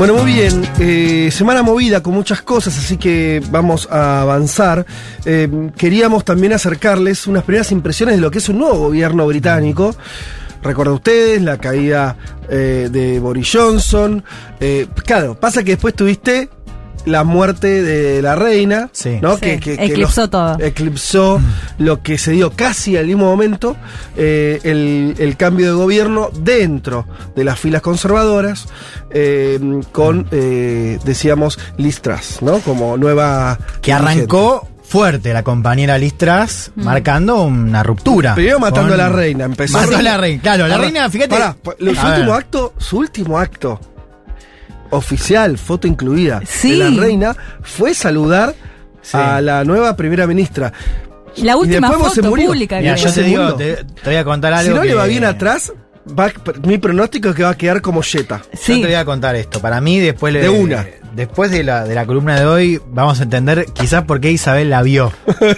Bueno, muy bien. eh, semana movida con muchas cosas, así que vamos a avanzar. Eh, queríamos también acercarles unas primeras impresiones de lo que es un nuevo gobierno británico. Recuerda ustedes la caída eh, de Boris Johnson. Claro, pasa que después tuviste la muerte de la reina, Sí. ¿no? Sí, eclipsó todo. Eclipsó lo que se dio casi al mismo momento, eh, el, el cambio de gobierno dentro de las filas conservadoras, eh, con, eh, decíamos, Liz Truss, ¿no? Como nueva... Que arrancó fuerte la compañera Liz Truss, Mm. marcando una ruptura. Primero matando Con- a la reina, empezó. Mató a la reina, claro, la reina, fíjate. pará, pa- lo- su A último ver. acto, su último acto oficial, foto incluida, Sí. de la reina, fue saludar Sí. a la nueva primera ministra. La última se foto murió. pública. Mira, yo te digo, te, te voy a contar algo. Si no le va bien atrás, va- mi pronóstico es que va a quedar como Jetta. Yo Sí. te voy a contar esto. Para mí, después le- De una. Después de la, de la columna de hoy, vamos a entender quizás por qué Isabel la vio.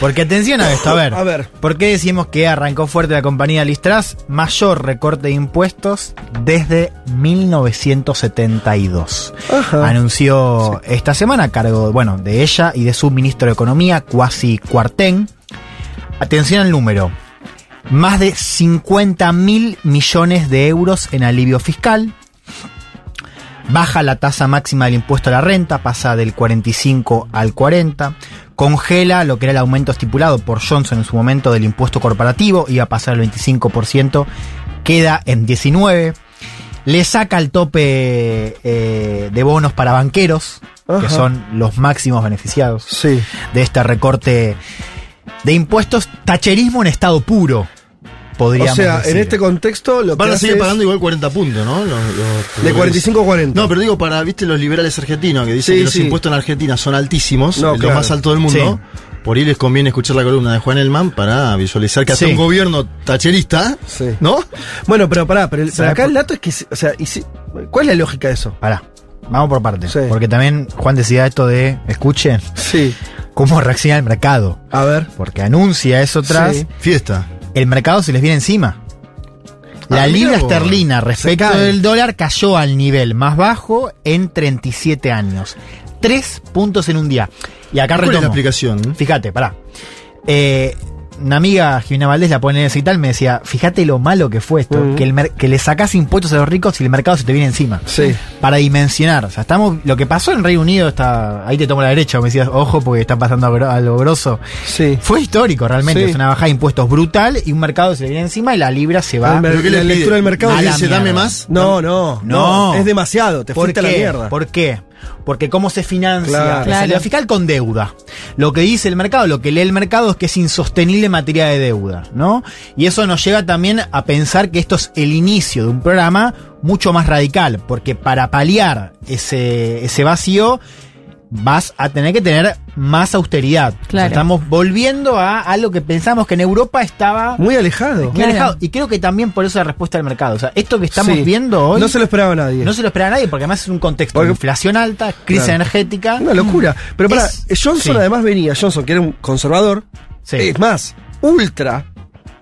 Porque atención a esto, a ver. A ver. ¿Por qué decimos que arrancó fuerte la compañía Listras? Mayor recorte de impuestos desde 1972. Ajá. Anunció esta semana a cargo, bueno, de ella y de su ministro de Economía, Kwasi Kwarteng. Atención al número. Más de 50 mil millones de euros en alivio fiscal. Baja la tasa máxima del impuesto a la renta, pasa del 45 al 40. Congela lo que era el aumento estipulado por Johnson en su momento del impuesto corporativo, iba a pasar el 25%, queda en 19. Le saca el tope eh, de bonos para banqueros, Ajá. que son los máximos beneficiados Sí. de este recorte de impuestos. Tacherismo en estado puro, O sea, decir. en este contexto lo Van que a hace seguir es pagando igual 40 puntos, ¿no? Los- los- de 45 a 40. No, pero digo para, viste, los liberales argentinos que dicen Sí, que los sí. impuestos en Argentina son altísimos, No, los claro. más altos del mundo. Por ahí les conviene escuchar la columna de Juan Elman para visualizar que hasta Sí. un gobierno tacherista, Sí. ¿no? Bueno, pero pará, pero, el- pero ¿Sabe acá por- el dato es que, o sea, y si- ¿cuál es la lógica de eso? Pará, vamos por partes. Sí. Porque también Juan decía esto de, escuchen, Sí. cómo reacciona el mercado. A ver. Porque anuncia eso tras, Sí. Fiesta. El mercado se les viene encima. La Ah, libra esterlina respecto del dólar cayó al nivel más bajo en 37 años. Tres puntos en un día. Y acá ¿Cuál es la retomo. explicación? Fíjate, pará. Eh, una amiga, Jimena Valdés, la pone en ese y tal, me decía, fíjate lo malo que fue esto, que, el que le sacás impuestos a los ricos y el mercado se te viene encima. Sí. Para dimensionar. O sea, estamos. Lo que pasó en Reino Unido está. Ahí te tomo la derecha, me decías, ojo, porque está pasando algo, algo grosso. Sí. Fue histórico realmente. Sí. Es una bajada de impuestos brutal y un mercado se le viene encima y la libra se va. ¿Pero qué la lectura del mercado A ¿Le la dice, dame más? No, no, no, No. Es demasiado, te ¿Por fuiste a la mierda. ¿Por qué? Porque cómo se financia Claro. la Claro. salida fiscal con deuda. Lo que dice el mercado, lo que lee el mercado es que es insostenible en materia de deuda, ¿no? Y eso nos lleva también a pensar que esto es el inicio de un programa mucho más radical, porque para paliar ese, ese vacío vas a tener que tener más austeridad. O sea, Claro. estamos volviendo a algo que pensamos que en Europa estaba Muy alejado. muy Claro. alejado. Y creo que también por eso la respuesta del mercado. O sea, esto que estamos Sí. viendo hoy No se lo esperaba nadie. no se lo espera nadie porque además es un contexto Porque- de inflación alta, crisis Claro. energética. Una locura. Pero para, Es- Johnson sí. además venía, Johnson, que era un conservador, Sí. es más, ultra,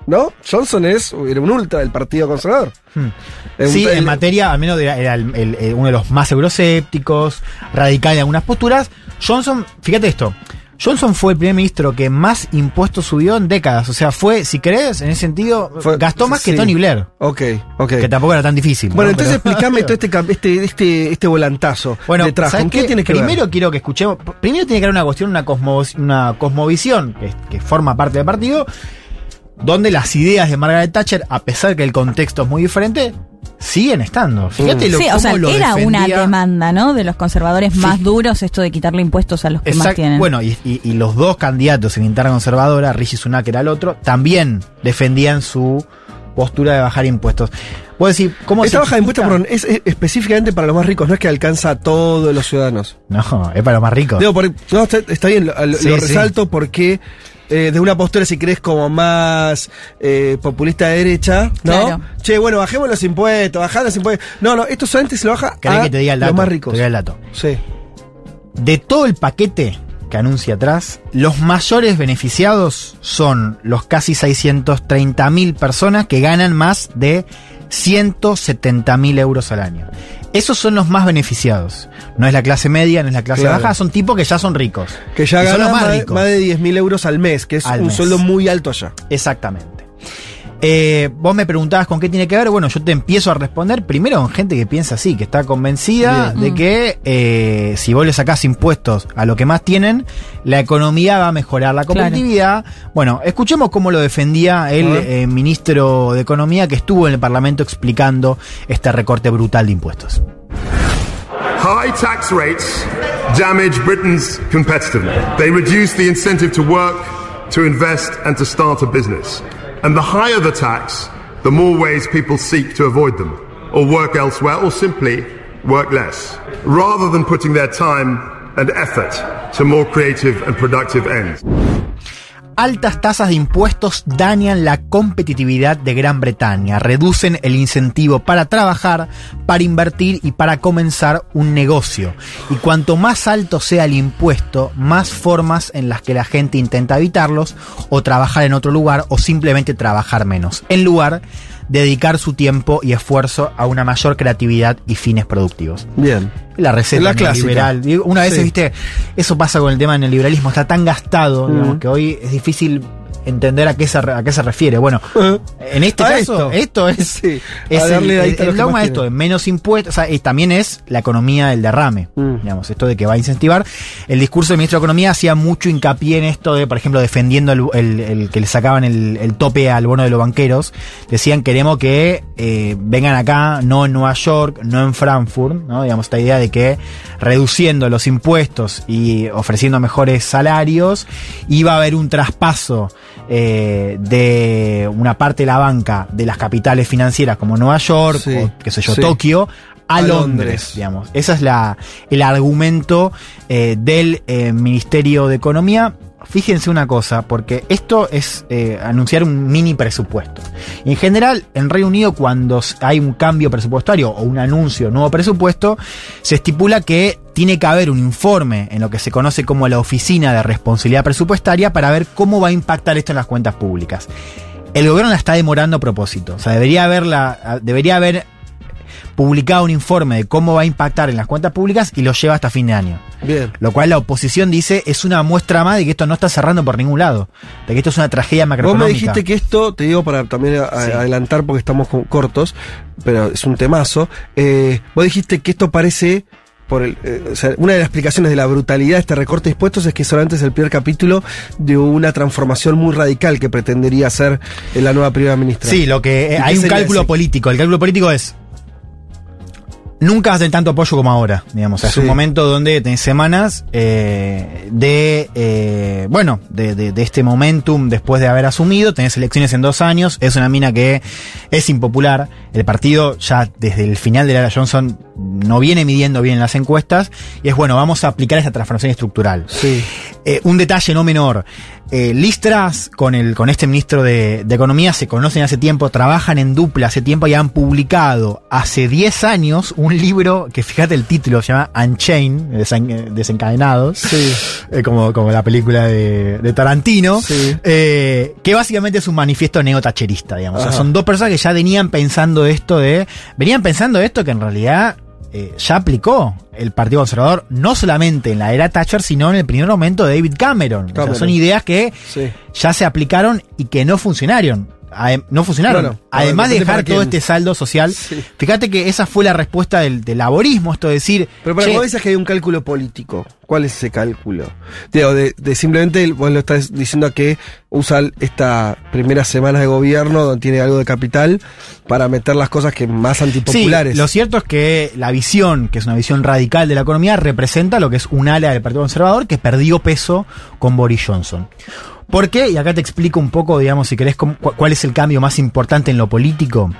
¿no? Johnson es, era un ultra del Partido Conservador. Hmm. Sí, el- en materia, al menos era, era el- el- el- uno de los más euroscépticos, radical en algunas posturas. Johnson, fíjate esto, Johnson fue el primer ministro que más impuestos subió en décadas. O sea, fue, si querés, en ese sentido, Fue- gastó más que. Tony Blair. Ok, ok. Que tampoco era tan difícil. Bueno, ¿no? entonces Pero- explícame todo este, este, este, este volantazo Bueno, detrás. ¿sabes ¿Con qué, qué? tiene que Primero ver? quiero que escuchemos. Primero tiene que haber una cuestión, una, cosmo- una cosmovisión que, que forma parte del partido, donde las ideas de Margaret Thatcher, a pesar que el contexto es muy diferente, siguen estando. Fíjate lo Sí, o cómo sea, lo era una demanda, ¿no? De los conservadores más duros, esto de quitarle impuestos a los que más tienen. Bueno, y, y- y los dos candidatos en interna conservadora, Rishi Sunak era el otro, también defendían su postura de bajar impuestos. Vos decís, ¿cómo Esta se baja de impuestos, perdón, es, es específicamente para los más ricos, no es que alcanza a todos los ciudadanos. No, es para los más ricos. Digo, por- no, está, está bien, lo, lo Sí, sí. resalto porque eh, de una postura, si crees, como más eh, populista de derecha, ¿no? Claro. Che, bueno, bajemos los impuestos, bajad los impuestos. No, no, esto solamente se lo baja ¿Querés a que te diga el dato? los más Te ricos. diga el dato. Sí. De todo el paquete que anuncia atrás, los mayores beneficiados son los casi 630 mil personas que ganan más de 170 mil euros al año. Esos son los más beneficiados. No es la clase media, no es la clase Claro. baja, son tipos que ya son ricos. Que ya ganan más, de- ricos. más de 10 mil euros al mes, que es Al un mes. sueldo muy alto allá. Exactamente. Eh, vos me preguntabas con qué tiene que ver. Bueno, yo te empiezo a responder primero con gente que piensa así, que está convencida Bien. de que eh, si vos le sacás impuestos a lo que más tienen, la economía va a mejorar la Claro. competitividad. Bueno, escuchemos cómo lo defendía el eh, ministro de Economía que estuvo en el Parlamento explicando este recorte brutal de impuestos. High tax rates damage Britain's competitiveness. They reduce the incentive to work, to invest, and to start a business. And the higher the tax, the more ways people seek to avoid them, or work elsewhere, or simply work less, rather than putting their time and effort to more creative and productive ends. Altas tasas de impuestos dañan la competitividad de Gran Bretaña, reducen el incentivo para trabajar, para invertir y para comenzar un negocio. Y cuanto más alto sea el impuesto, más formas en las que la gente intenta evitarlos o trabajar en otro lugar o simplemente trabajar menos, en lugar dedicar su tiempo y esfuerzo a una mayor creatividad y fines productivos. Bien. La receta La clásica. Una vez, Sí. viste, eso pasa con el tema del neoliberalismo, está tan gastado, Mm. digamos, que hoy es difícil entender a qué se, a qué se refiere. Bueno, en este caso, esto, esto. es, Sí, es el, el, el dogma de esto, de menos impuestos, o sea, y también es la economía del derrame, Mm. digamos, esto de que va a incentivar. El discurso del ministro de Economía hacía mucho hincapié en esto de, por ejemplo, defendiendo el, el- que le sacaban el, el tope al bono de los banqueros. Decían, queremos que eh, vengan acá, no en Nueva York, no en Frankfurt, ¿no? Digamos, esta idea de que reduciendo los impuestos y ofreciendo mejores salarios, iba a haber un traspaso eh, de una parte de la banca de las capitales financieras como Nueva York Sí, o qué sé yo, sí. Tokio a, A Londres, Londres. digamos. Ese es la, el argumento eh, del eh, Ministerio de Economía. Fíjense una cosa, porque esto es eh, anunciar un mini presupuesto. En general, en Reino Unido, cuando hay un cambio presupuestario o un anuncio nuevo presupuesto, se estipula que tiene que haber un informe en lo que se conoce como la Oficina de Responsabilidad Presupuestaria para ver cómo va a impactar esto en las cuentas públicas. El gobierno la está demorando a propósito. O sea, debería haberla, debería haber publicado un informe de cómo va a impactar en las cuentas públicas y lo lleva hasta fin de año. Bien. Lo cual la oposición dice es una muestra más de que esto no está cerrando por ningún lado. De que esto es una tragedia Vos macroeconómica. me dijiste que esto, te digo para también Sí. adelantar porque estamos cortos, pero es un temazo. eh, vos dijiste que esto parece, por el, eh, o sea, una de las explicaciones de la brutalidad de este recorte de impuestos es que solamente es el primer capítulo de una transformación muy radical que pretendería hacer la nueva primera ministra. Sí, lo que ¿Y eh, hay un cálculo ese? político. El cálculo político es nunca hacen tanto apoyo como ahora, digamos. Es Sí. un momento donde tenés semanas eh, de, eh, bueno, de, de- de este momentum después de haber asumido. Tenés elecciones en dos años. Es una mina que es impopular. El partido ya desde el final de la era Johnson no viene midiendo bien las encuestas. Y es bueno, vamos a aplicar esta transformación estructural. Sí. Eh, un detalle no menor. Eh, Listras con, el, con este ministro de, de Economía se conocen hace tiempo, trabajan en dupla hace tiempo y han publicado hace 10 años un libro que fíjate el título, se llama Unchained, desen- desencadenados, Sí. eh, como, como la película de, de Tarantino, Sí. eh, que básicamente es un manifiesto neotacherista, digamos. O sea, son dos personas que ya venían pensando esto de, venían pensando esto que en realidad eh, ya aplicó el Partido Conservador, no solamente en la era Thatcher, sino en el primer momento de David Cameron. O sea, Cameron. son ideas que Sí. ya se aplicaron y que no funcionaron. No funcionaron. Además de dejar todo este saldo social, Sí. fíjate que esa fue la respuesta del, del laborismo, esto de decir, Pero para vos dices que hay un cálculo político. ¿Cuál es ese cálculo? Digo, de, de simplemente vos lo estás diciendo que usa esta primera semana de gobierno donde tiene algo de capital para meter las cosas que más antipopulares. Sí, lo cierto es que la visión, que es una visión radical de la economía, representa lo que es un ala del Partido Conservador que perdió peso con Boris Johnson. ¿Por qué? Y acá te explico un poco, digamos, si querés, cu- cuál es el cambio más importante en lo político.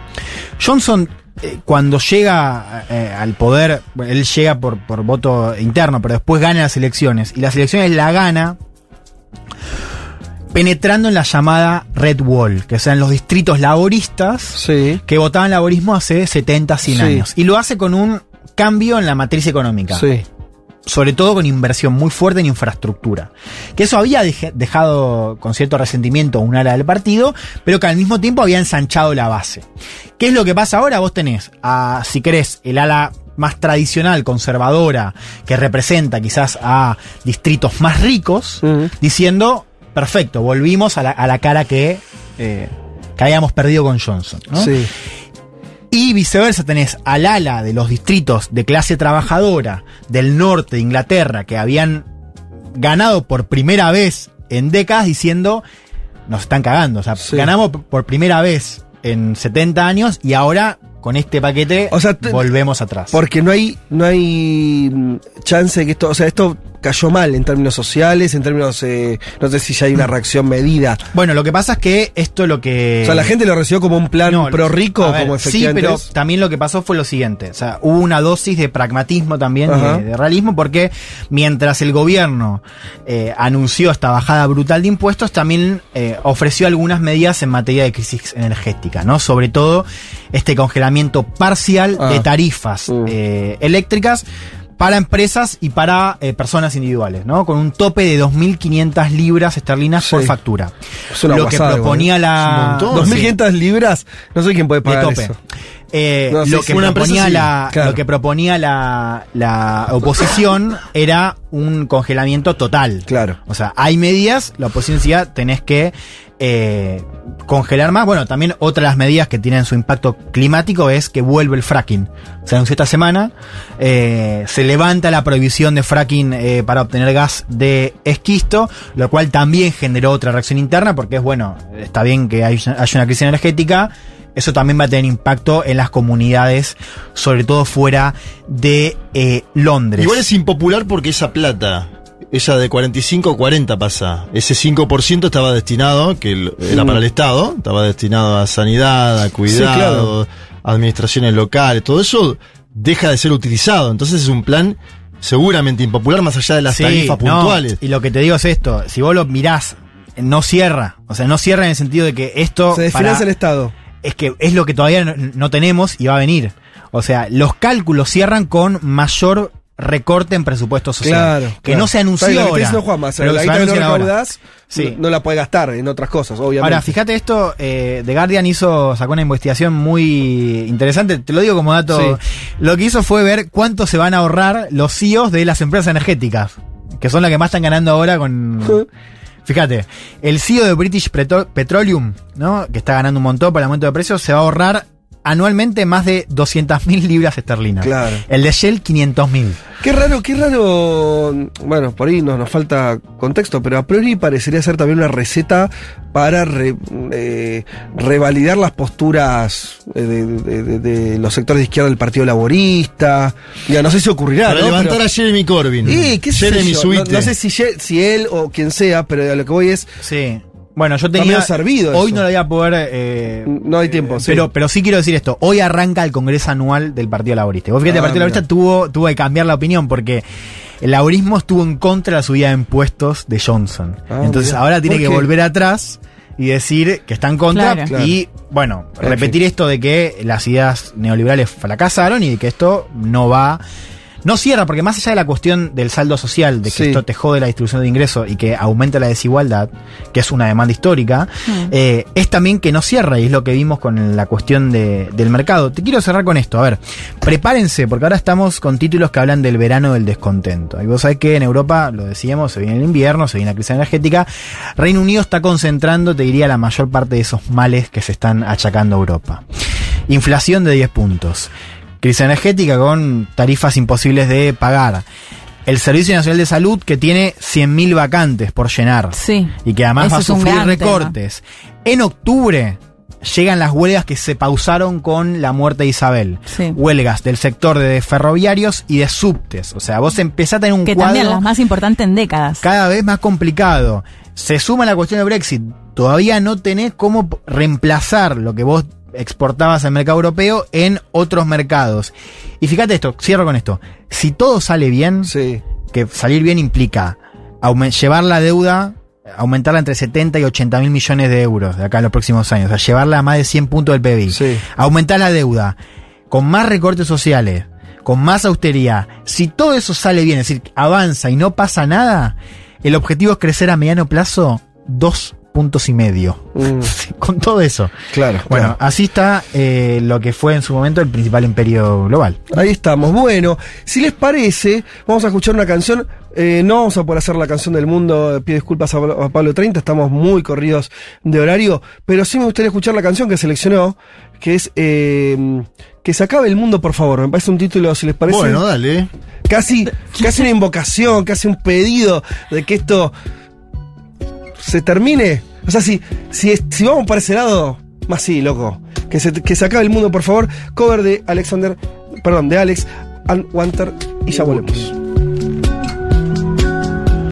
Johnson, eh, cuando llega eh, al poder, él llega por, por voto interno, pero después gana las elecciones. Y las elecciones la gana penetrando en la llamada Red Wall, que sean los distritos laboristas Sí. que votaban laborismo hace 70, 100 Sí. años. Y lo hace con un cambio en la matriz económica Sí. Sobre todo con inversión muy fuerte en infraestructura. Que eso había dejado con cierto resentimiento un ala del partido, pero que al mismo tiempo había ensanchado la base. ¿Qué es lo que pasa ahora? Vos tenés, a, si querés, el ala más tradicional, conservadora, que representa quizás a distritos más ricos, diciendo, perfecto, volvimos a la, a la cara que, eh, que habíamos perdido con Johnson. ¿no? Sí. Y viceversa tenés al ala de los distritos de clase trabajadora del norte de Inglaterra que habían ganado por primera vez en décadas diciendo nos están cagando. O sea, Sí. ganamos por primera vez en 70 años y ahora con este paquete O sea, volvemos atrás. Porque no hay, no hay mm, chance de que esto, o sea, esto cayó mal en términos sociales, en términos, eh, no sé si ya hay una reacción medida. Bueno, lo que pasa es que esto lo que... O sea, la gente lo recibió como un plan No, pro rico, ver, como Sí, efectivamente pero es. también lo que pasó fue lo siguiente. O sea, hubo una dosis de pragmatismo también, de, de realismo, porque mientras el gobierno eh, anunció esta bajada brutal de impuestos, también eh, ofreció algunas medidas en materia de crisis energética, ¿no? Sobre todo este congelamiento parcial Ah. de tarifas Mm. eh, eléctricas para empresas y para eh, personas individuales, ¿no? Con un tope de 2.500 libras esterlinas por Sí. factura. Es una lo que proponía igual, la... Es un montón. 2.500 libras, no sé quién puede de pagar tope. eso. Eh, No, sí, lo, sí, que proponía sí, la, claro. lo que proponía la, la oposición era un congelamiento total. Claro. O sea, hay medidas, la oposición decía, tenés que eh, congelar más. Bueno, también otra de las medidas que tienen su impacto climático es que vuelve el fracking. Se anunció esta semana, eh, se levanta la prohibición de fracking eh, para obtener gas de esquisto, lo cual también generó otra reacción interna, porque es bueno, está bien que hay- una crisis energética, eso también va a tener impacto en las comunidades, sobre todo fuera de eh, Londres. Igual es impopular porque esa plata, esa de 45 o 40 pasa. Ese 5% estaba destinado, que era Mm. para el Estado, estaba destinado a sanidad, a cuidado, administraciones locales, todo eso deja de ser utilizado. Entonces es un plan seguramente impopular más allá de las Sí, tarifas no, puntuales. y lo que te digo es esto, si vos lo mirás, no cierra. O sea, no cierra en el sentido de que esto... Se para- desfinancia el Estado. es que es lo que todavía no, no tenemos y va a venir. O sea, los cálculos cierran con mayor recorte en presupuesto social. Claro. Que claro. no se anunció ahora. está diciendo Juanma, o sea, pero la que no recaudás, Sí. no, no la puede gastar en otras cosas, obviamente. Ahora, fíjate esto, eh, The Guardian hizo, sacó una investigación muy interesante, te lo digo como dato. Sí. Lo que hizo fue ver cuánto se van a ahorrar los CEOs de las empresas energéticas, que son las que más están ganando ahora con... Fíjate, el CEO de British Petro- Petroleum, ¿no? que está ganando un montón por el aumento de precios, se va a ahorrar anualmente más de 200.000 libras esterlinas. Claro. El de Shell, 500.000. Qué raro, qué raro. Bueno, por ahí nos, nos falta contexto, pero a priori parecería ser también una receta para re- eh, revalidar las posturas eh, de, de- de- de los sectores de izquierda del Partido Laborista. Ya, no sé si ocurrirá. para ¿no? levantar Pero- a Jeremy Corbyn. Y, qué sé Jeremy yo, no, Suite. no sé si, si él o quien sea, pero a lo que voy es. Sí. Bueno, yo Está tenía... medio servido hoy eso. no lo voy a poder... eh, No hay tiempo. sí. Pero, pero sí quiero decir esto. Hoy arranca el Congreso Anual del Partido Laborista. Vos fíjate, Ah, el Partido mira. Laborista tuvo, tuvo que cambiar la opinión porque el laborismo estuvo en contra de la subida de impuestos de Johnson. Ah, Entonces mira. ahora tiene ¿Por que volver atrás y decir que está en contra Claro. Y, bueno, En repetir esto de que las ideas neoliberales fracasaron y de que esto no va... No cierra, porque más allá de la cuestión del saldo social, de que Sí. esto te jode la distribución de ingresos y que aumenta la desigualdad, que es una demanda histórica, eh, es también que no cierra, y es lo que vimos con la cuestión de- del mercado. Te quiero cerrar con esto, a ver, prepárense, porque ahora estamos con títulos que hablan del verano del descontento. Y vos sabés que en Europa, lo decíamos, se viene el invierno, se viene la crisis energética. Reino Unido está concentrando, te diría, la mayor parte de esos males que se están achacando a Europa. Inflación de 10 puntos. Crisis energética con tarifas imposibles de pagar. El Servicio Nacional de Salud que tiene 100.000 vacantes por llenar. Sí. Y que además va a sufrir recortes. En octubre llegan las huelgas que se pausaron con la muerte de Isabel. Sí. Huelgas del sector de ferroviarios y de subtes. O sea, vos empezás a tener un Que cuadro también las más importantes en décadas. cada vez más complicado. Se suma la cuestión de Brexit. Todavía no tenés cómo reemplazar lo que vos exportabas al mercado europeo en otros mercados. Y fíjate esto, cierro con esto. Si todo sale bien, Sí. que salir bien implica llevar la deuda, aumentarla entre 70 y 80 mil millones de euros de acá en los próximos años, o sea, llevarla a más de 100 puntos del PBI. Sí. Aumentar la deuda con más recortes sociales, con más austeridad. Si todo eso sale bien, es decir, avanza y no pasa nada, el objetivo es crecer a mediano plazo dos puntos y medio. Mm, con todo eso. claro. Bueno, claro. así está eh, lo que fue en su momento el principal imperio global. Ahí estamos. Bueno, si les parece, vamos a escuchar una canción. Eh, no vamos a poder hacer la canción del mundo. Pido disculpas a, a Pablo 30, estamos muy corridos de horario. Pero sí me gustaría escuchar la canción que seleccionó, que es eh, Que se acabe el mundo, por favor. Me parece un título, si les parece. Bueno, dale. Casi, casi una invocación, casi un pedido de que esto se termine. O sea, si, si, si vamos para ese lado, más sí, loco. Que se, que se acabe el mundo, por favor. Cover de Alexander, perdón, de Alex and Wanter y ya volvemos.